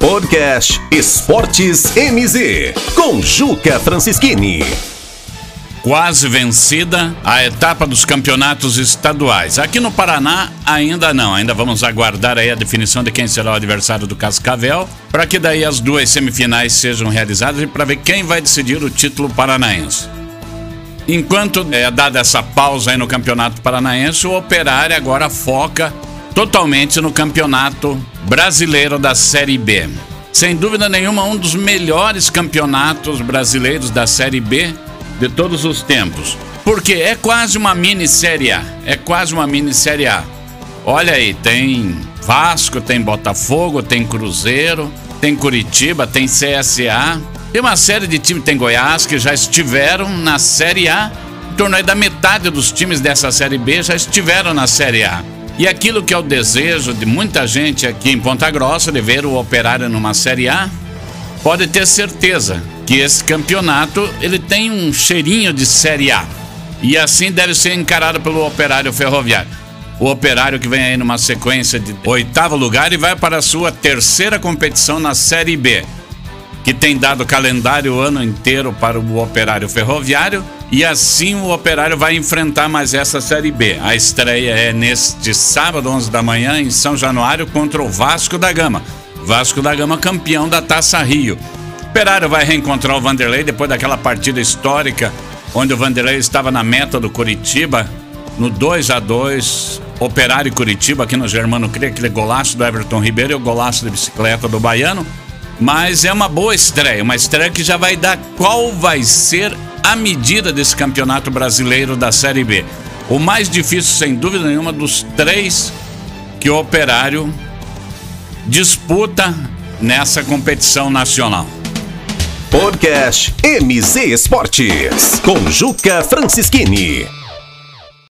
Podcast Esportes MZ, com Juca Francischini. Quase vencida a etapa dos campeonatos estaduais. Aqui no Paraná ainda não, ainda vamos aguardar aí a definição de quem será o adversário do Cascavel, para que daí as duas semifinais sejam realizadas e para ver quem vai decidir o título paranaense. Enquanto é dada essa pausa aí no Campeonato Paranaense, o Operário agora foca totalmente no Campeonato Brasileiro da Série B. Sem dúvida nenhuma, um dos melhores campeonatos brasileiros da Série B de todos os tempos. Porque é quase uma mini Série A. É quase uma mini Série A. Olha aí, tem Vasco, tem Botafogo, tem Cruzeiro, tem Curitiba, tem CSA. Tem uma série de times, tem Goiás, que já estiveram na Série A. Em torno aí da metade dos times dessa Série B já estiveram na Série A. E aquilo que é o desejo de muita gente aqui em Ponta Grossa de ver o Operário numa Série A, pode ter certeza que esse campeonato ele tem um cheirinho de Série A. E assim deve ser encarado pelo Operário Ferroviário. O Operário que vem aí numa sequência de oitavo lugar e vai para a sua terceira competição na Série B, que tem dado calendário o ano inteiro para o Operário Ferroviário e assim o Operário vai enfrentar mais essa Série B. A estreia é neste sábado, 11 da manhã, em São Januário, contra o Vasco da Gama. Vasco da Gama campeão da Taça Rio. O Operário vai reencontrar o Vanderlei depois daquela partida histórica onde o Vanderlei estava na meta do Curitiba, no 2 a 2 Operário Curitiba, aqui no Germano Cria, aquele golaço do Everton Ribeiro e o golaço de bicicleta do Baiano. Mas é uma boa estreia, uma estreia que já vai dar qual vai ser a medida desse campeonato brasileiro da Série B. O mais difícil, sem dúvida nenhuma, dos três que o Operário disputa nessa competição nacional. Podcast MZ Esportes, com Juca Francischini.